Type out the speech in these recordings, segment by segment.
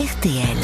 RTL.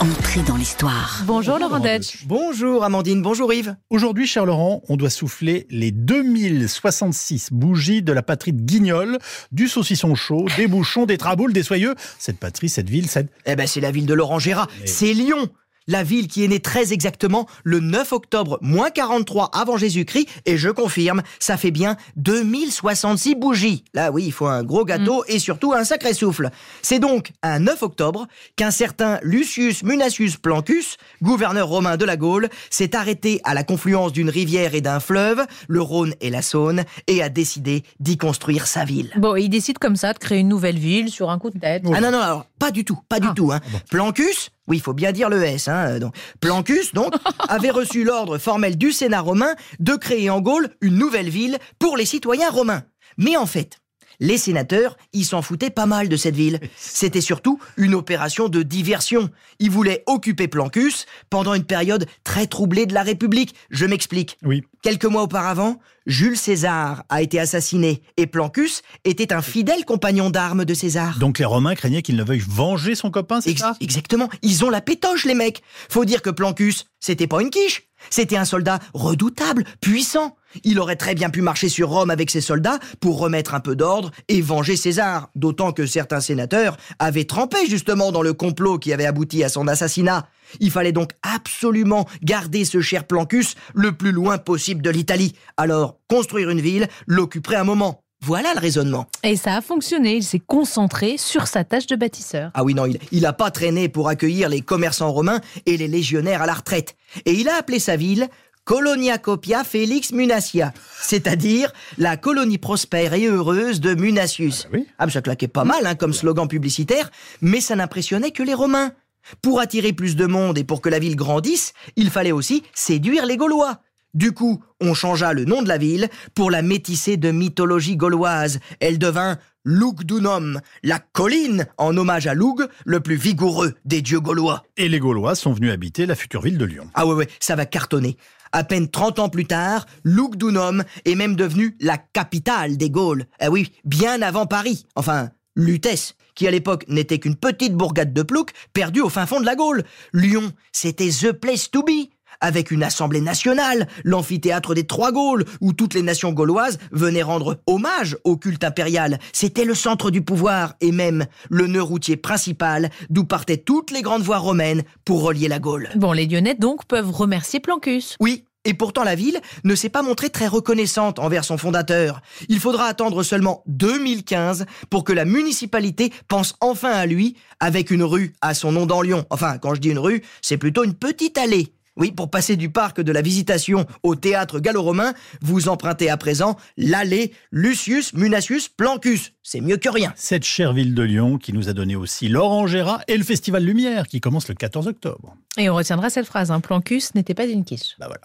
Entrée dans l'histoire. Bonjour Laurent Deutsch. Bonjour Amandine, bonjour Yves. Aujourd'hui, cher Laurent, on doit souffler les 2066 bougies de la patrie de Guignol, du saucisson chaud, des bouchons, des traboules, des soyeux. Cette patrie, cette ville, cette... Eh ben c'est la ville de Laurent Gérard, c'est Lyon. La ville qui est née très exactement le 9 octobre moins 43 avant Jésus-Christ, et je confirme, ça fait bien 2066 bougies. Là oui, il faut un gros gâteau et surtout un sacré souffle. C'est donc un 9 octobre qu'un certain Lucius Munacius Plancus, gouverneur romain de la Gaule, s'est arrêté à la confluence d'une rivière et d'un fleuve, le Rhône et la Saône, et a décidé d'y construire sa ville. Bon, il décide comme ça de créer une nouvelle ville sur un coup de tête. Ah non, non, alors, pas du tout, pas du Ah. tout. Hein. Plancus, oui, il faut bien dire le S. Hein, donc. Plancus, donc, avait reçu l'ordre formel du Sénat romain de créer en Gaule une nouvelle ville pour les citoyens romains. Mais en fait, les sénateurs, ils s'en foutaient pas mal de cette ville. C'était surtout une opération de diversion. Ils voulaient occuper Plancus pendant une période très troublée de la République. Je m'explique. Oui. Quelques mois auparavant, Jules César a été assassiné et Plancus était un fidèle compagnon d'armes de César. Donc les Romains craignaient qu'il ne veuille venger son copain, c'est Ex- ça? exactement. Ils ont la pétoche, les mecs. Faut dire que Plancus, c'était pas une quiche. C'était un soldat redoutable, puissant. Il aurait très bien pu marcher sur Rome avec ses soldats pour remettre un peu d'ordre et venger César. D'autant que certains sénateurs avaient trempé justement dans le complot qui avait abouti à son assassinat. Il fallait donc absolument garder ce cher Plancus le plus loin possible de l'Italie. Alors, construire une ville l'occuperait un moment. Voilà le raisonnement. Et ça a fonctionné, il s'est concentré sur sa tâche de bâtisseur. Ah oui, non, il, il a pas traîné pour accueillir les commerçants romains et les légionnaires à la retraite. Et il a appelé sa ville Colonia Copia Felix Munacia, c'est-à-dire la colonie prospère et heureuse de Munacius. Ah bah oui. Ah, mais ça claquait pas mal hein, comme slogan publicitaire, mais ça n'impressionnait que les Romains. Pour attirer plus de monde et pour que la ville grandisse, il fallait aussi séduire les Gaulois. Du coup, on changea le nom de la ville pour la métisser de mythologie gauloise. Elle devint Lugdunum, la colline, en hommage à Lug, le plus vigoureux des dieux gaulois. Et les Gaulois sont venus habiter la future ville de Lyon. Ah ouais, ouais, ça va cartonner. À peine 30 ans plus tard, Lugdunum est même devenu la capitale des Gaules. Ah oui, bien avant Paris. Enfin, Lutèce, qui à l'époque n'était qu'une petite bourgade de plouc perdue au fin fond de la Gaule. Lyon, c'était the place to be. Avec une assemblée nationale, l'amphithéâtre des Trois Gaules, où toutes les nations gauloises venaient rendre hommage au culte impérial. C'était le centre du pouvoir et même le nœud routier principal d'où partaient toutes les grandes voies romaines pour relier la Gaule. Bon, les Lyonnais donc peuvent remercier Plancus. Oui, et pourtant la ville ne s'est pas montrée très reconnaissante envers son fondateur. Il faudra attendre seulement 2015 pour que la municipalité pense enfin à lui avec une rue à son nom dans Lyon. Enfin, quand je dis une rue, c'est plutôt une petite allée. Oui, pour passer du parc de la Visitation au théâtre gallo-romain, vous empruntez à présent l'allée Lucius Munacius Plancus. C'est mieux que rien. Cette chère ville de Lyon qui nous a donné aussi Laurent Gérard et le Festival Lumière qui commence le 14 octobre. Et on retiendra cette phrase, hein, Plancus n'était pas une quiche. Bah voilà.